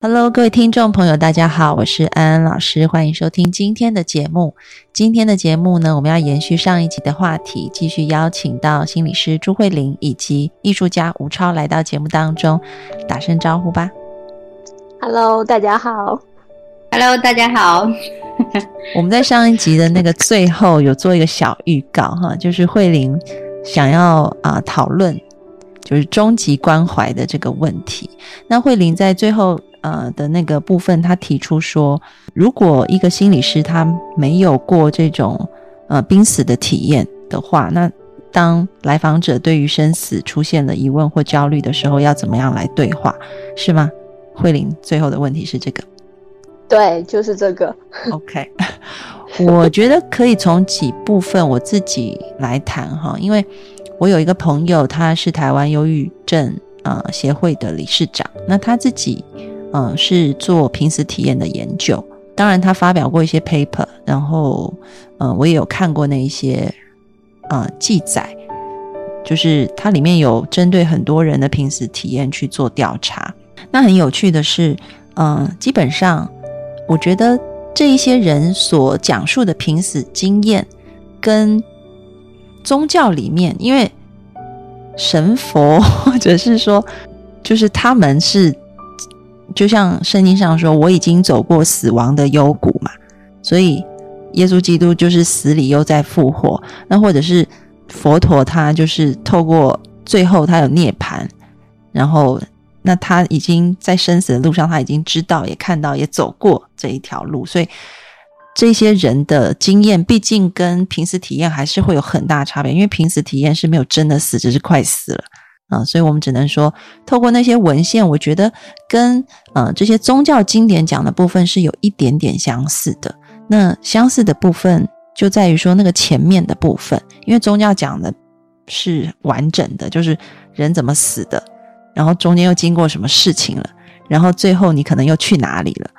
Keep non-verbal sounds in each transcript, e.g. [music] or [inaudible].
Hello，各位听众朋友，大家好，我是安安老师，欢迎收听今天的节目。今天的节目呢，我们要延续上一集的话题，继续邀请到心理师朱慧玲以及艺术家吴超来到节目当中，打声招呼吧。Hello，大家好。Hello，大家好。[laughs] 我们在上一集的那个最后有做一个小预告哈，就是慧玲想要啊讨论就是终极关怀的这个问题。那慧玲在最后。呃的那个部分，他提出说，如果一个心理师他没有过这种呃濒死的体验的话，那当来访者对于生死出现了疑问或焦虑的时候，要怎么样来对话，是吗？[laughs] 慧玲最后的问题是这个，对，就是这个。[laughs] [laughs] OK，我觉得可以从几部分我自己来谈哈，因为我有一个朋友，他是台湾忧郁症呃协会的理事长，那他自己。嗯，是做濒死体验的研究。当然，他发表过一些 paper，然后，嗯，我也有看过那一些，呃，记载，就是它里面有针对很多人的濒死体验去做调查。那很有趣的是，嗯，基本上，我觉得这一些人所讲述的濒死经验，跟宗教里面，因为神佛 [laughs] 或者是说，就是他们是。就像圣经上说，我已经走过死亡的幽谷嘛，所以耶稣基督就是死里又在复活。那或者是佛陀，他就是透过最后他有涅槃，然后那他已经在生死的路上，他已经知道、也看到、也走过这一条路。所以这些人的经验，毕竟跟平时体验还是会有很大差别，因为平时体验是没有真的死，只是快死了。啊，所以我们只能说，透过那些文献，我觉得跟呃这些宗教经典讲的部分是有一点点相似的。那相似的部分就在于说，那个前面的部分，因为宗教讲的是完整的，就是人怎么死的，然后中间又经过什么事情了，然后最后你可能又去哪里了。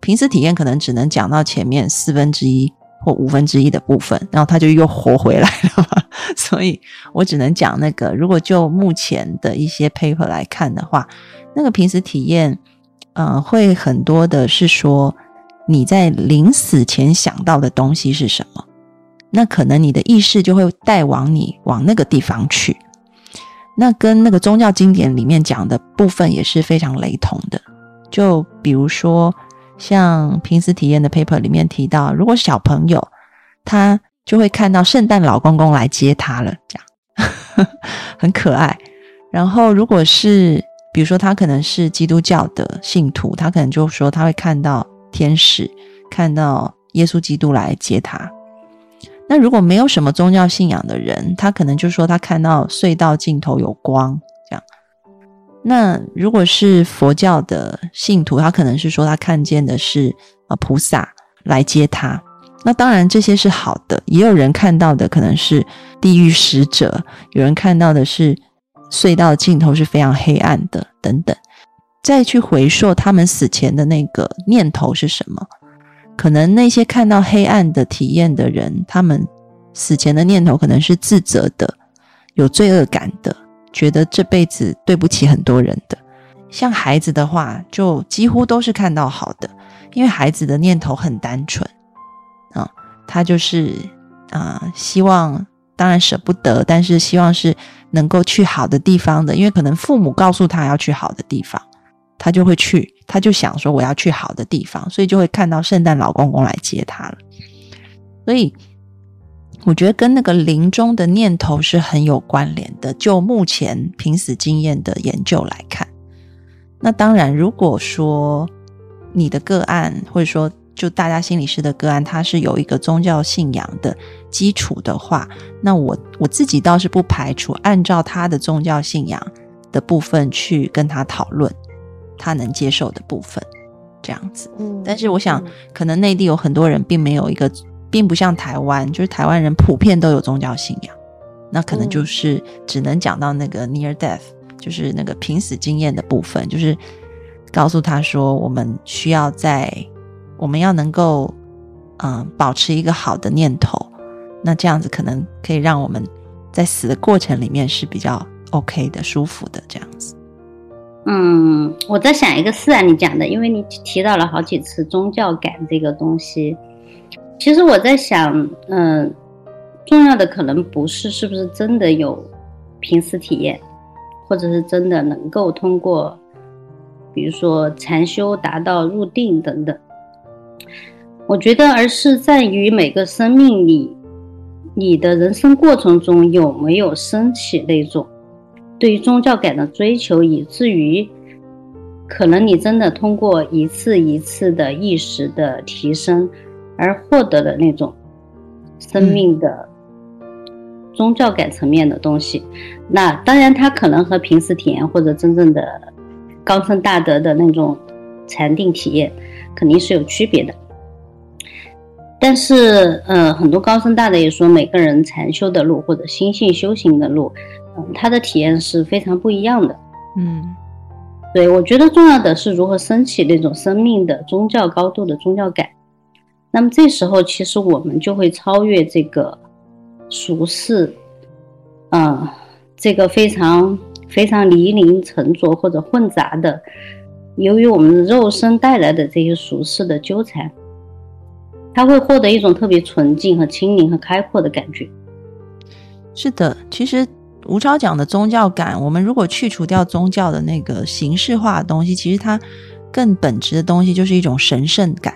平时体验可能只能讲到前面四分之一。或五分之一的部分，然后他就又活回来了。[laughs] 所以我只能讲那个，如果就目前的一些 paper 来看的话，那个平时体验，嗯，会很多的是说你在临死前想到的东西是什么，那可能你的意识就会带往你往那个地方去。那跟那个宗教经典里面讲的部分也是非常雷同的。就比如说。像平时体验的 paper 里面提到，如果小朋友他就会看到圣诞老公公来接他了，这样 [laughs] 很可爱。然后如果是比如说他可能是基督教的信徒，他可能就说他会看到天使，看到耶稣基督来接他。那如果没有什么宗教信仰的人，他可能就说他看到隧道尽头有光。那如果是佛教的信徒，他可能是说他看见的是啊菩萨来接他。那当然这些是好的，也有人看到的可能是地狱使者，有人看到的是隧道尽头是非常黑暗的等等。再去回溯他们死前的那个念头是什么？可能那些看到黑暗的体验的人，他们死前的念头可能是自责的，有罪恶感的。觉得这辈子对不起很多人的，像孩子的话，就几乎都是看到好的，因为孩子的念头很单纯啊，他就是啊，希望当然舍不得，但是希望是能够去好的地方的，因为可能父母告诉他要去好的地方，他就会去，他就想说我要去好的地方，所以就会看到圣诞老公公来接他了，所以。我觉得跟那个临终的念头是很有关联的。就目前濒死经验的研究来看，那当然，如果说你的个案，或者说就大家心理师的个案，它是有一个宗教信仰的基础的话，那我我自己倒是不排除按照他的宗教信仰的的部分去跟他讨论，他能接受的部分，这样子。嗯，但是我想，可能内地有很多人并没有一个，并不像台湾，就是台湾人普遍都有宗教信仰，那可能就是只能讲到那个 near death，就是那个濒死经验的部分，就是告诉他说，我们需要在，我们要能够，嗯，保持一个好的念头，那这样子可能可以让我们在死的过程里面是比较 OK 的、舒服的这样子。嗯，我在想一个事啊，你讲的，因为你提到了好几次宗教感这个东西，其实我在想，嗯，重要的可能不是是不是真的有濒死体验，或者是真的能够通过，比如说禅修达到入定等等，我觉得而是在于每个生命里，你的人生过程中有没有升起那种。对于宗教感的追求，以至于可能你真的通过一次一次的意识的提升，而获得的那种生命的宗教感层面的东西。那当然，它可能和平时体验或者真正的高僧大德的那种禅定体验肯定是有区别的。但是，呃，很多高僧大德也说，每个人禅修的路或者心性修行的路。嗯他的体验是非常不一样的，嗯，对我觉得重要的是如何升起那种生命的宗教高度的宗教感。那么这时候，其实我们就会超越这个俗世，嗯，这个非常非常泥泞沉着或者混杂的，由于我们肉身带来的这些俗世的纠缠，他会获得一种特别纯净和清明和开阔的感觉。是的，其实。吴超讲的宗教感，我们如果去除掉宗教的那个形式化的东西，其实它更本质的东西就是一种神圣感。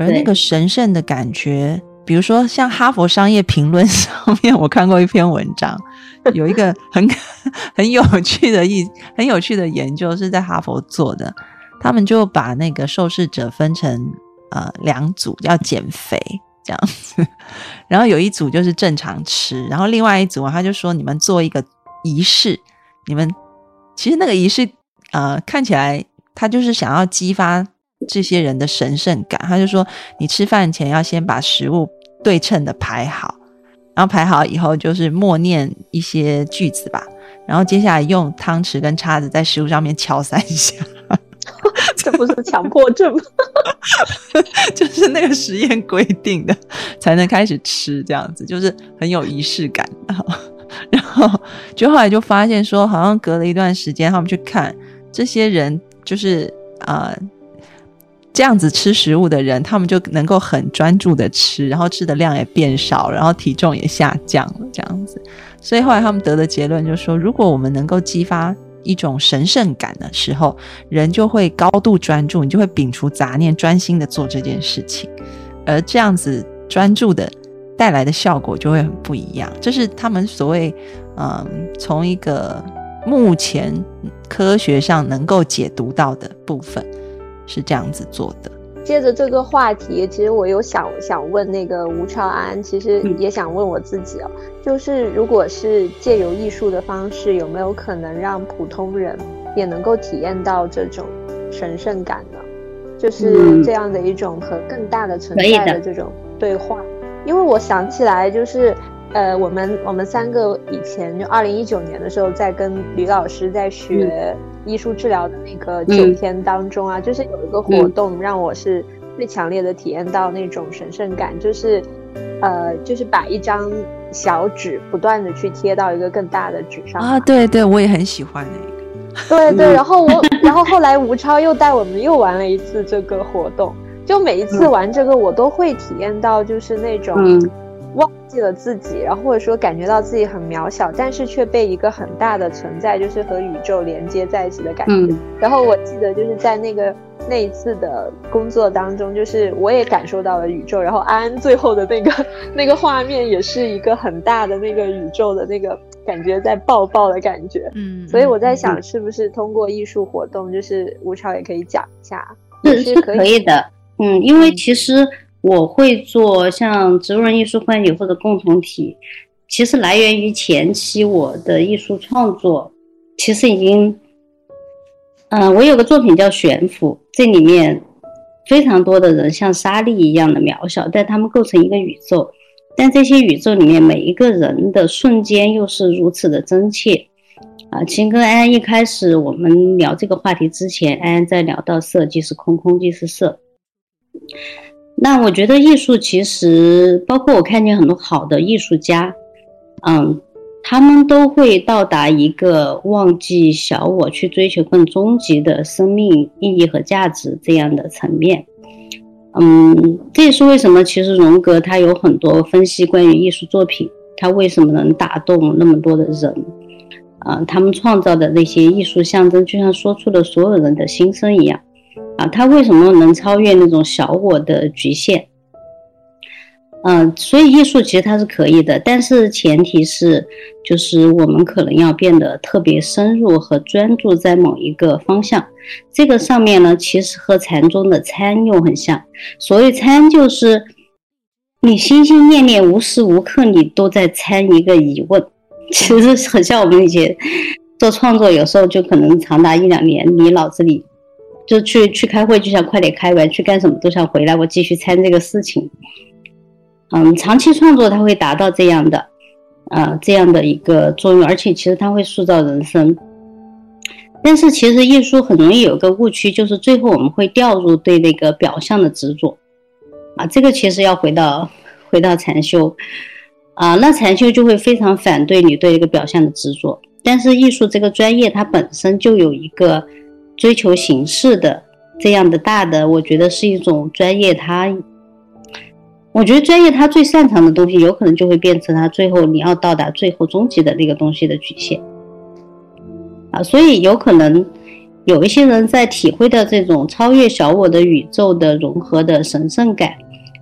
而那个神圣的感觉，比如说像《哈佛商业评论 [laughs]》上面，我看过一篇文章，有一个很 [laughs] 很有趣的意很有趣的研究是在哈佛做的，他们就把那个受试者分成呃两组，要减肥。这样子，[laughs] 然后有一组就是正常吃，然后另外一组他就说：“你们做一个仪式，你们其实那个仪式，呃，看起来他就是想要激发这些人的神圣感。他就说，你吃饭前要先把食物对称的排好，然后排好以后就是默念一些句子吧，然后接下来用汤匙跟叉子在食物上面敲三下。”这不是强迫症吗？[laughs] 就是那个实验规定的，才能开始吃，这样子就是很有仪式感。然后就后来就发现说，好像隔了一段时间，他们去看这些人，就是啊这样子吃食物的人，他们就能够很专注的吃，然后吃的量也变少，然后体重也下降了，这样子。所以后来他们得的结论就是说，如果我们能够激发。一种神圣感的时候，人就会高度专注，你就会摒除杂念，专心的做这件事情。而这样子专注的带来的效果就会很不一样。这是他们所谓，嗯，从一个目前科学上能够解读到的部分是这样子做的。接着这个话题，其实我有想想问那个吴超安，其实也想问我自己哦，就是如果是借由艺术的方式，有没有可能让普通人也能够体验到这种神圣感呢？就是这样的一种和更大的存在的这种对话。因为我想起来，就是呃，我们我们三个以前就二零一九年的时候，在跟吕老师在学。艺术治疗的那个九天当中啊，就是有一个活动让我是最强烈的体验到那种神圣感，就是，呃，就是把一张小纸不断的去贴到一个更大的纸上啊，对对，我也很喜欢那个。对对，然后我，[laughs] 然后后来吴超又带我们又玩了一次这个活动，就每一次玩这个我都会体验到就是那种。忘记了自己，然后或者说感觉到自己很渺小，但是却被一个很大的存在，就是和宇宙连接在一起的感觉。然后我记得就是在那个那一次的工作当中，就是我也感受到了宇宙。然后安安最后的那个 [laughs] 那个画面也是一个很大的那个宇宙的那个感觉在抱抱的感觉。嗯，所以我在想，是不是通过艺术活动，就是吴超也可以讲一下，是是可以的。嗯，因为其实。我会做像植物人艺术会或者共同体，其实来源于前期我的艺术创作其实已经，嗯，我有个作品叫《悬浮》，这里面非常多的人像沙粒一样的渺小，但他们构成一个宇宙。但这些宇宙里面每一个人的瞬间又是如此的真切啊！其实跟安安一开始我们聊这个话题之前，安安在聊到色即是空，空即是色。那我觉得艺术其实包括我看见很多好的艺术家，嗯，他们都会到达一个忘记小我，去追求更终极的生命意义和价值这样的层面。嗯，这也是为什么其实荣格他有很多分析关于艺术作品，他为什么能打动那么多的人啊？他们创造的那些艺术象征，就像说出了所有人的心声一样啊！他为什么能超越那种小我的局限？嗯，所以艺术其实它是可以的，但是前提是，就是我们可能要变得特别深入和专注在某一个方向。这个上面呢，其实和禅宗的参又很像。所谓参，就是你心心念念、无时无刻你都在参一个疑问。其实很像我们以前做创作，有时候就可能长达一两年，你脑子里就去去开会，就想快点开完；去干什么都想回来，我继续参这个事情。嗯，长期创作它会达到这样的，呃，这样的一个作用，而且其实它会塑造人生。但是其实艺术很容易有个误区，就是最后我们会掉入对那个表象的执着，啊，这个其实要回到回到禅修，啊，那禅修就会非常反对你对一个表象的执着。但是艺术这个专业它本身就有一个追求形式的这样的大的，我觉得是一种专业，他。我觉得专业他最擅长的东西，有可能就会变成他最后你要到达最后终极的那个东西的局限啊，所以有可能有一些人在体会到这种超越小我的宇宙的融合的神圣感，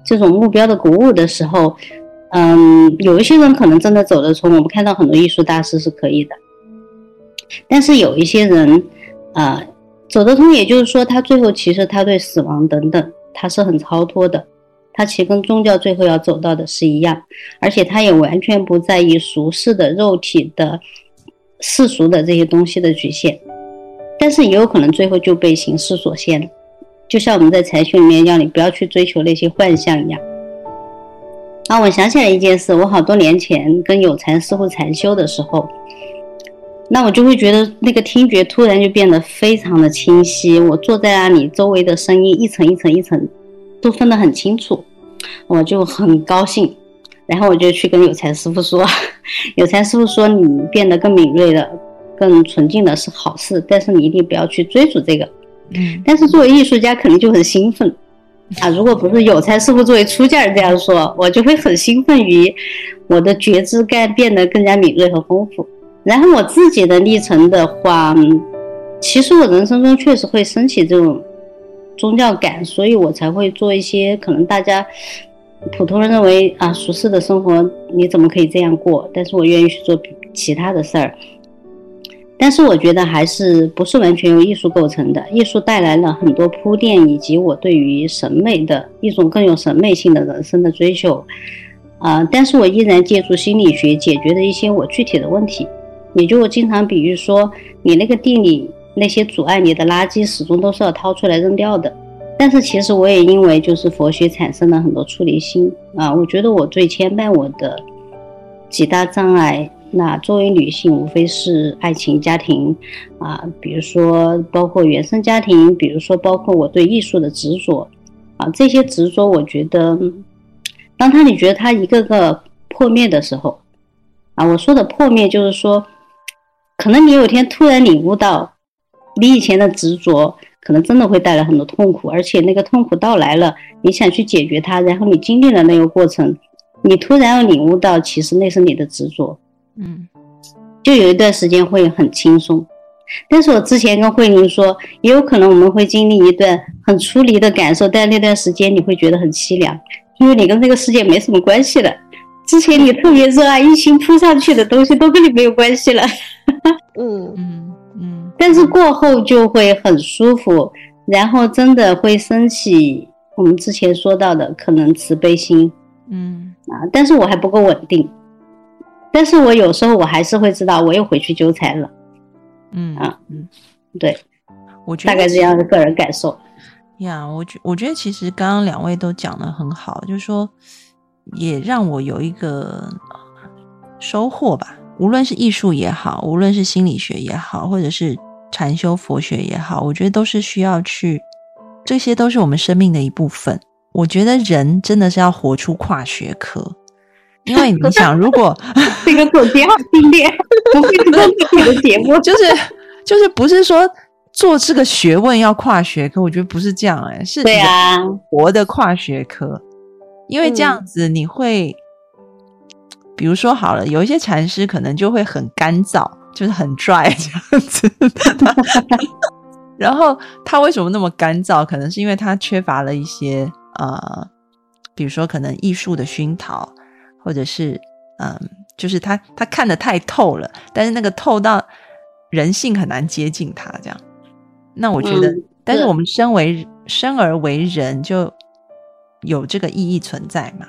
这种目标的鼓舞的时候，嗯，有一些人可能真的走得通。我们看到很多艺术大师是可以的，但是有一些人啊，走得通，也就是说他最后其实他对死亡等等，他是很超脱的。他其实跟宗教最后要走到的是一样，而且他也完全不在意俗世的肉体的世俗的这些东西的局限，但是也有可能最后就被形式所限了，就像我们在禅修里面让你不要去追求那些幻象一样。啊，我想起来一件事，我好多年前跟有禅师傅禅修的时候，那我就会觉得那个听觉突然就变得非常的清晰，我坐在那里，周围的声音一层一层一层都分得很清楚。我就很高兴，然后我就去跟有才师傅说，[laughs] 有才师傅说你变得更敏锐了，更纯净了是好事，但是你一定不要去追逐这个。嗯，但是作为艺术家肯定就很兴奋啊！如果不是有才师傅作为出家人这样说，我就会很兴奋于我的觉知该变得更加敏锐和丰富。然后我自己的历程的话，其实我人生中确实会升起这种。宗教感，所以我才会做一些可能大家普通人认为啊俗世的生活，你怎么可以这样过？但是我愿意去做其他的事儿。但是我觉得还是不是完全由艺术构成的，艺术带来了很多铺垫，以及我对于审美的一种更有审美性的人生的追求啊。但是我依然借助心理学解决了一些我具体的问题，也就经常比喻说，你那个地里。那些阻碍你的垃圾，始终都是要掏出来扔掉的。但是其实我也因为就是佛学产生了很多出离心啊。我觉得我最牵绊我的几大障碍，那作为女性，无非是爱情、家庭啊，比如说包括原生家庭，比如说包括我对艺术的执着啊。这些执着，我觉得，当他你觉得他一个个破灭的时候啊，我说的破灭就是说，可能你有一天突然领悟到。你以前的执着，可能真的会带来很多痛苦，而且那个痛苦到来了，你想去解决它，然后你经历了那个过程，你突然要领悟到，其实那是你的执着，嗯，就有一段时间会很轻松。但是我之前跟慧玲说，也有可能我们会经历一段很出离的感受，但那段时间你会觉得很凄凉，因为你跟这个世界没什么关系了。之前你特别热爱、一心扑上去的东西，都跟你没有关系了。[laughs] 嗯嗯嗯。但是过后就会很舒服，然后真的会升起我们之前说到的可能慈悲心，嗯啊，但是我还不够稳定，但是我有时候我还是会知道我又回去纠缠了，嗯啊嗯，对，我觉得大概这样的个人感受。呀，我觉我觉得其实刚刚两位都讲的很好，就是说也让我有一个收获吧。无论是艺术也好，无论是心理学也好，或者是禅修佛学也好，我觉得都是需要去，这些都是我们生命的一部分。我觉得人真的是要活出跨学科，因为你想，如果 [laughs] 这个总结好激烈，[laughs] 不会做自己的节目，就是就是不是说做这个学问要跨学科，我觉得不是这样哎、是对啊，活的跨学科，因为这样子你会，比如说好了，有一些禅师可能就会很干燥，就是很 dry 这样子。然后他为什么那么干燥？可能是因为他缺乏了一些呃，比如说可能艺术的熏陶，或者是嗯，就是他他看得太透了，但是那个透到人性很难接近他这样。那我觉得，嗯但是是我们身为生而为人，就有这个意义存在嘛？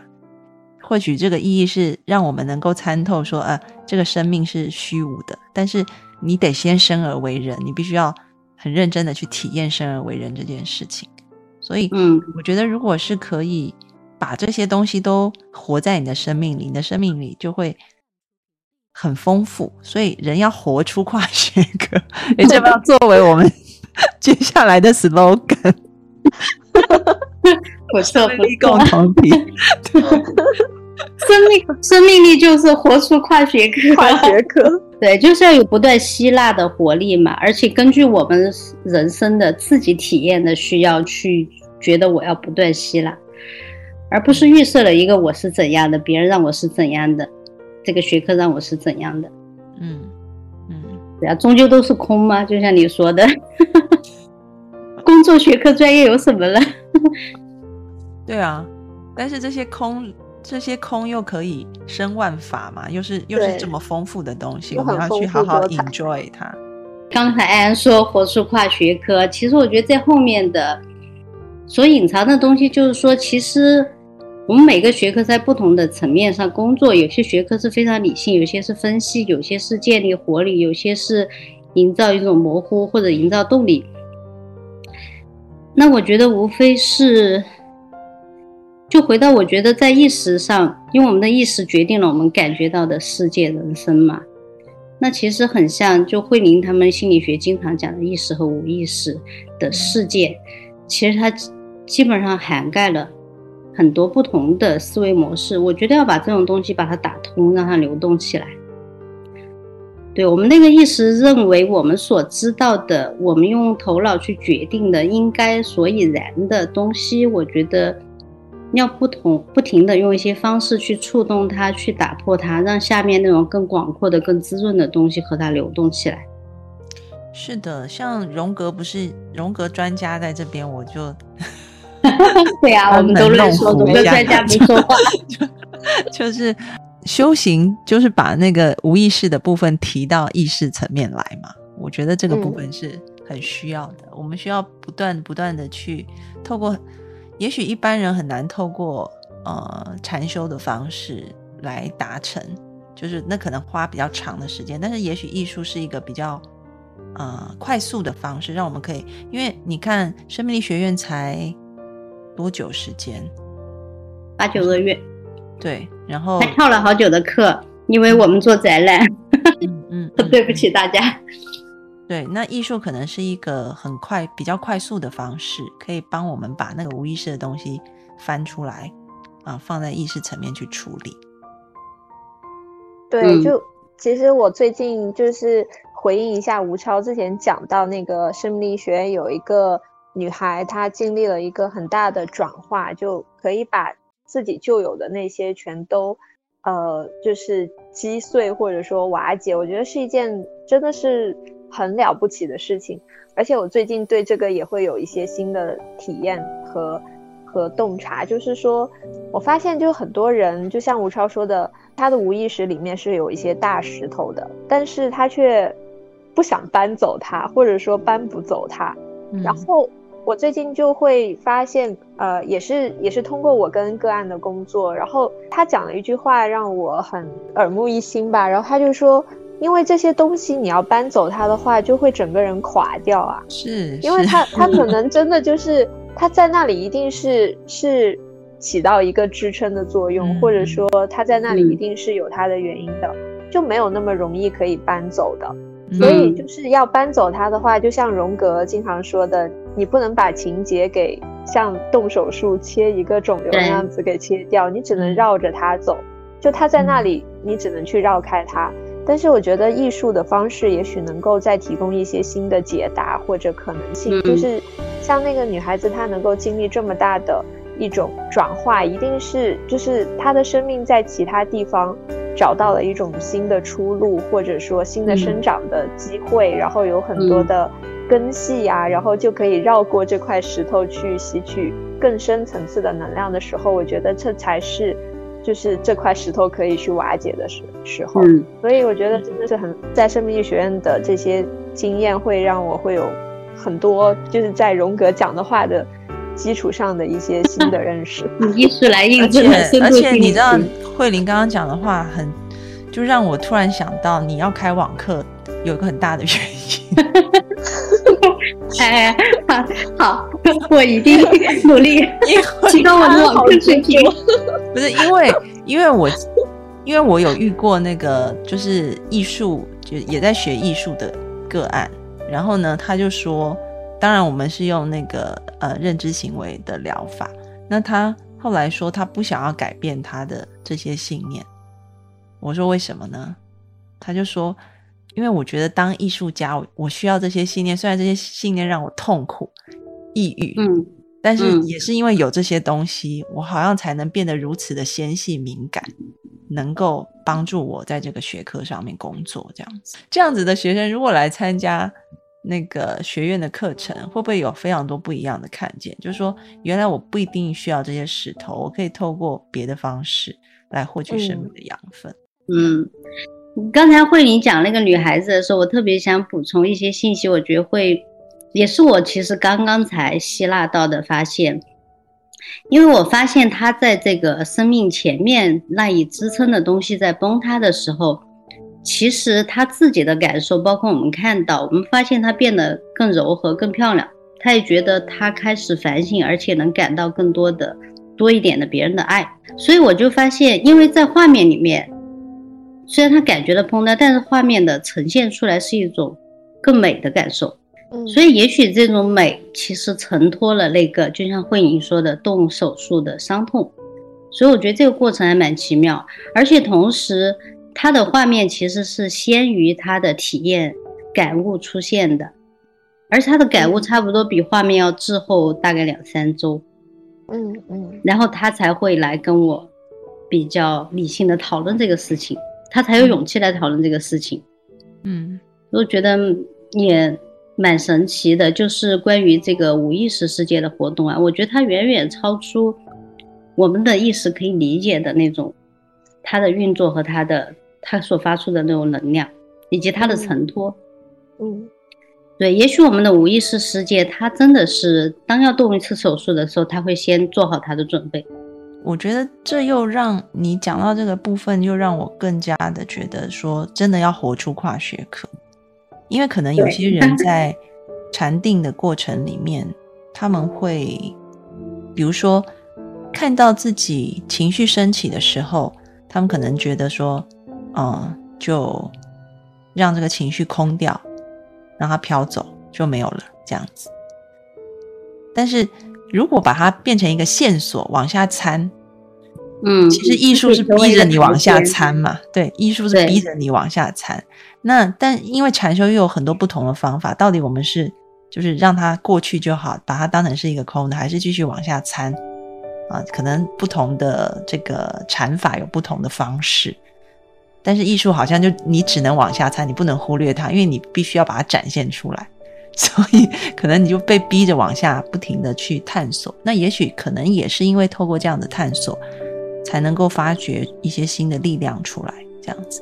或许这个意义是让我们能够参透说，呃，这个生命是虚无的，但是你得先生而为人，你必须要很认真的去体验生而为人这件事情。所以，嗯我觉得如果是可以把这些东西都活在你的生命里，你的生命里就会很丰富。所以，人要活出跨学科，[laughs] 也这要作为我们 [laughs] 接下来的 slogan。[laughs] 不错不力共错，同体。生命生命力就是活出跨学科，跨学科。[laughs] 对，就是要有不断吸纳的活力嘛，而且根据我们人生的自己体验的需要去觉得我要不断吸纳，而不是预设了一个我是怎样的，别人让我是怎样的，这个学科让我是怎样的，嗯嗯，对啊，终究都是空嘛，就像你说的，[laughs] 工作学科专业有什么了？对啊。但是这些空，这些空又可以生万法嘛，又是又是这么丰富的东西，我们要去好好 enjoy 它。刚才安安说活出跨学科，其实我觉得在后面的所隐藏的东西，就是说，其实我们每个学科在不同的层面上工作，有些学科是非常理性，有些是分析，有些是建立活力，有些是营造一种模糊或者营造动力。那我觉得无非是，就回到我觉得在意识上，因为我们的意识决定了我们感觉到的世界人生嘛。那其实很像，就慧玲他们心理学经常讲的意识和无意识的世界，其实它基本上涵盖了很多不同的思维模式。我觉得要把这种东西把它打通，让它流动起来。对我们那个意识认为我们所知道的，我们用头脑去决定的应该所以然的东西，我觉得要不同不停的用一些方式去触动它，去打破它，让下面那种更广阔的、更滋润的东西和它流动起来。是的，像荣格不是荣格专家在这边，我就 [laughs] 对啊，我们都乱说，班门弄斧一下总跟专家不说话。[laughs] 就是修行，就是把那个无意识的部分提到意识层面来嘛。我觉得这个部分是很需要的，我们需要不断不断的去透过，也许一般人很难透过呃禅修的方式来达成，就是那可能花比较长的时间，但是也许艺术是一个比较呃快速的方式，让我们可以，因为你看生命力学院才多久时间？八九个月，对，然后还跳了好久的课，因为我们做展览。嗯嗯嗯 [laughs] 对不起大家。对，那艺术可能是一个很快、比较快速的方式，可以帮我们把那个无意识的东西翻出来，啊，放在意识层面去处理。对，嗯就其实我最近就是回应一下吴超之前讲到那个生命力学院有一个女孩，她经历了一个很大的转化，就可以把自己旧有的那些全都呃就是击碎或者说瓦解，我觉得是一件真的是很了不起的事情。而且我最近对这个也会有一些新的体验和和洞察，就是说我发现就很多人，就像吴超说的，他的无意识里面是有一些大石头的，但是他却不想搬走它，或者说搬不走它。嗯然后我最近就会发现，呃，也是也是通过我跟个案的工作，然后他讲了一句话让我很耳目一新吧。然后他就说，因为这些东西你要搬走它的话，就会整个人垮掉啊。是，因为它它可 [laughs] 能真的就是它在那里一定是是起到一个支撑的作用，或者说它在那里一定是有它的原因的，就没有那么容易可以搬走的。所以就是要搬走它的话，就像荣格经常说的，你不能把情节给像动手术切一个肿瘤那样子给切掉，你只能绕着它走。就它在那里，你只能去绕开它。但是我觉得艺术的方式也许能够再提供一些新的解答或者可能性。就是像那个女孩子，她能够经历这么大的一种转化，一定是就是她的生命在其他地方找到了一种新的出路，或者说新的生长的机会，然后有很多的根系呀，然后就可以绕过这块石头去吸取更深层次的能量的时候，我觉得这才是。就是这块石头可以去瓦解的时时候，所以我觉得真的是很在生命力学院的这些经验会让我会有很多就是在荣格讲的话的基础上的一些新的认识。意识来印证，而且你知道慧玲刚刚讲的话很，就让我突然想到你要开网课有一个很大的原因。[laughs] 哎，好，好，我一定努力提高我的网课水平。[laughs] 不是因为，因为我，因为我有遇过那个就是艺术，就也在学艺术的个案。然后呢，他就说，当然我们是用那个呃认知行为的疗法。那他后来说，他不想要改变他的这些信念。我说为什么呢？他就说。因为我觉得当艺术家，我需要这些信念。虽然这些信念让我痛苦、抑郁，嗯，但是也是因为有这些东西，我好像才能变得如此的纤细敏感，能够帮助我在这个学科上面工作。这样子，这样子的学生如果来参加那个学院的课程，会不会有非常多不一样的看见？就是说，原来我不一定需要这些石头，我可以透过别的方式来获取生命的养分。嗯。刚才慧玲讲那个女孩子的时候，我特别想补充一些信息，我觉得会也是我其实刚刚才吸纳到的发现，因为我发现她在这个生命前面赖以支撑的东西在崩塌的时候，其实她自己的感受，包括我们看到，我们发现她变得更柔和、更漂亮，她也觉得她开始反省，而且能感到更多的多一点的别人的爱，所以我就发现，因为在画面里面。虽然他感觉到崩塌，但是画面的呈现出来是一种更美的感受。嗯，所以也许这种美其实承托了那个，就像慧颖说的动手术的伤痛。所以我觉得这个过程还蛮奇妙，而且同时他的画面其实是先于他的体验感悟出现的，而他的感悟差不多比画面要滞后大概两三周。嗯嗯，然后他才会来跟我比较理性的讨论这个事情。他才有勇气来讨论这个事情，嗯，我觉得也蛮神奇的，就是关于这个无意识世界的活动啊，我觉得它远远超出我们的意识可以理解的那种，它的运作和它的它所发出的那种能量，以及它的承托，嗯，对，也许我们的无意识世界，它真的是当要动一次手术的时候，他会先做好它的准备。我觉得这又让你讲到这个部分，又让我更加的觉得说，真的要活出跨学科，因为可能有些人在禅定的过程里面，他们会，比如说看到自己情绪升起的时候，他们可能觉得说，嗯，就让这个情绪空掉，让它飘走就没有了这样子，但是。如果把它变成一个线索往下参，嗯，其实艺术是逼着你往下参嘛，对，艺术是逼着你往下参。那但因为禅修又有很多不同的方法，到底我们是就是让它过去就好，把它当成是一个空的，还是继续往下参啊？可能不同的这个禅法有不同的方式，但是艺术好像就你只能往下参，你不能忽略它，因为你必须要把它展现出来。[laughs] 所以可能你就被逼着往下不停的去探索，那也许可能也是因为透过这样的探索，才能够发掘一些新的力量出来，这样子。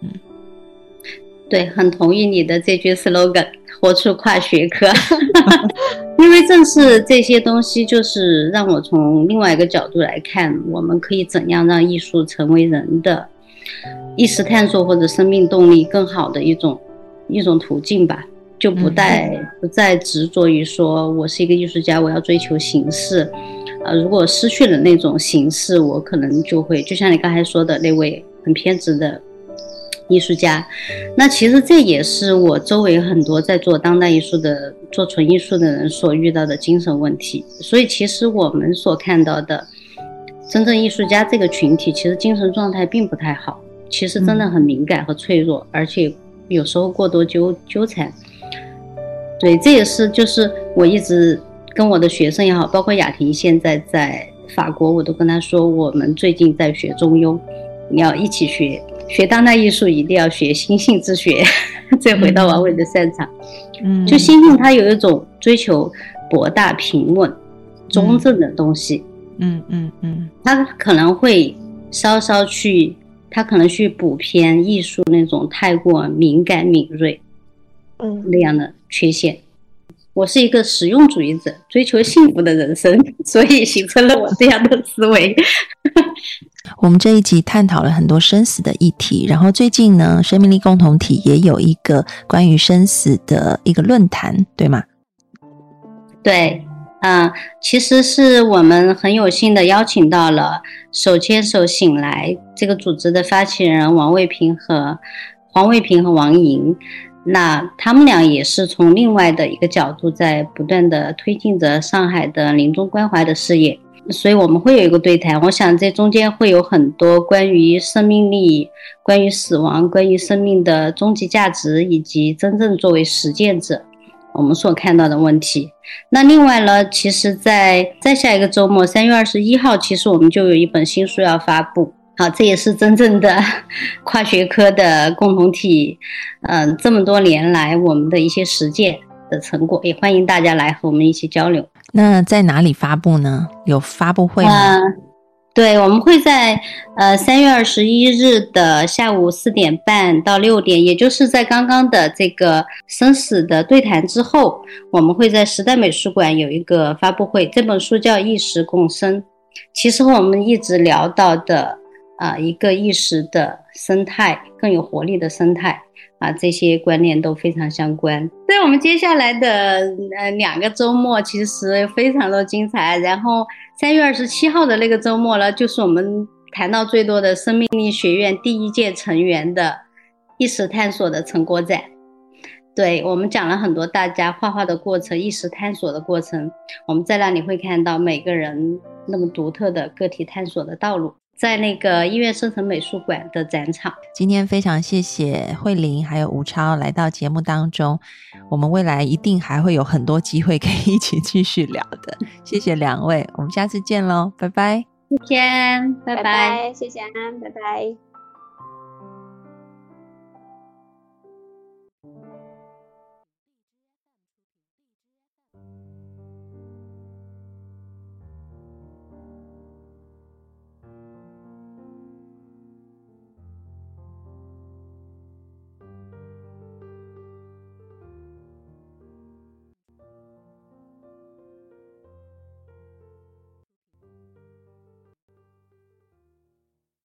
嗯，对，很同意你的这句 slogan，活出跨学科，[laughs] 因为正是这些东西，就是让我从另外一个角度来看，我们可以怎样让艺术成为人的意识探索或者生命动力更好的一种一种途径吧，就不再不再执着于说我是一个艺术家，我要追求形式。呃，如果失去了那种形式，我可能就会就像你刚才说的那位很偏执的艺术家。那其实这也是我周围很多在做当代艺术的、做纯艺术的人所遇到的精神问题。所以，其实我们所看到的真正艺术家这个群体，其实精神状态并不太好，其实真的很敏感和脆弱，而且有时候过多纠纠缠。对，这也是就是我一直。跟我的学生也好，包括雅婷现在在法国，我都跟他说，我们最近在学中庸，你要一起学，学当代艺术一定要学心性之学。[laughs] 再回到王伟的擅长，嗯，就心性它有一种追求博大平稳、中正的东西，嗯嗯嗯，他可能会稍稍去，他可能去补偏艺术那种太过敏感敏锐，嗯。那样的缺陷。我是一个实用主义者，追求幸福的人生，[laughs] 所以形成了我这样的思维。[laughs] 我们这一集探讨了很多生死的议题，然后最近呢，生命力共同体也有一个关于生死的一个论坛，对吗？对，嗯，其实是我们很有幸的邀请到了手牵手醒来这个组织的发起人王卫平和黄卫平和王莹。那他们俩也是从另外的一个角度，在不断的推进着上海的临终关怀的事业，所以我们会有一个对谈。我想这中间会有很多关于生命力、关于死亡、关于生命的终极价值，以及真正作为实践者我们所看到的问题。那另外呢，其实，在在下一个周末，三月二十一号，其实我们就有一本新书要发布。好，这也是真正的 [laughs] 跨学科的共同体。嗯，这么多年来我们的一些实践的成果，也欢迎大家来和我们一起交流。那在哪里发布呢？有发布会吗？对，我们会在呃三月二十一日的下午四点半到六点，也就是在刚刚的这个生死的对谈之后，我们会在时代美术馆有一个发布会。这本书叫《意识共生》，其实和我们一直聊到的。啊，一个意识的生态，更有活力的生态啊，这些观念都非常相关。在我们接下来的呃两个周末，其实非常的精彩。然后三月二十七号的那个周末呢，就是我们谈到最多的生命力学院第一届成员的意识探索的成果展。对我们讲了很多大家画画的过程，意识探索的过程。我们在那里会看到每个人那么独特的个体探索的道路。在那个音乐生成美术馆的展场。今天非常谢谢慧玲还有吴超来到节目当中，我们未来一定还会有很多机会可以一起继续聊的。谢谢两位，我们下次见喽，拜拜。再见，拜拜，谢谢安，拜拜。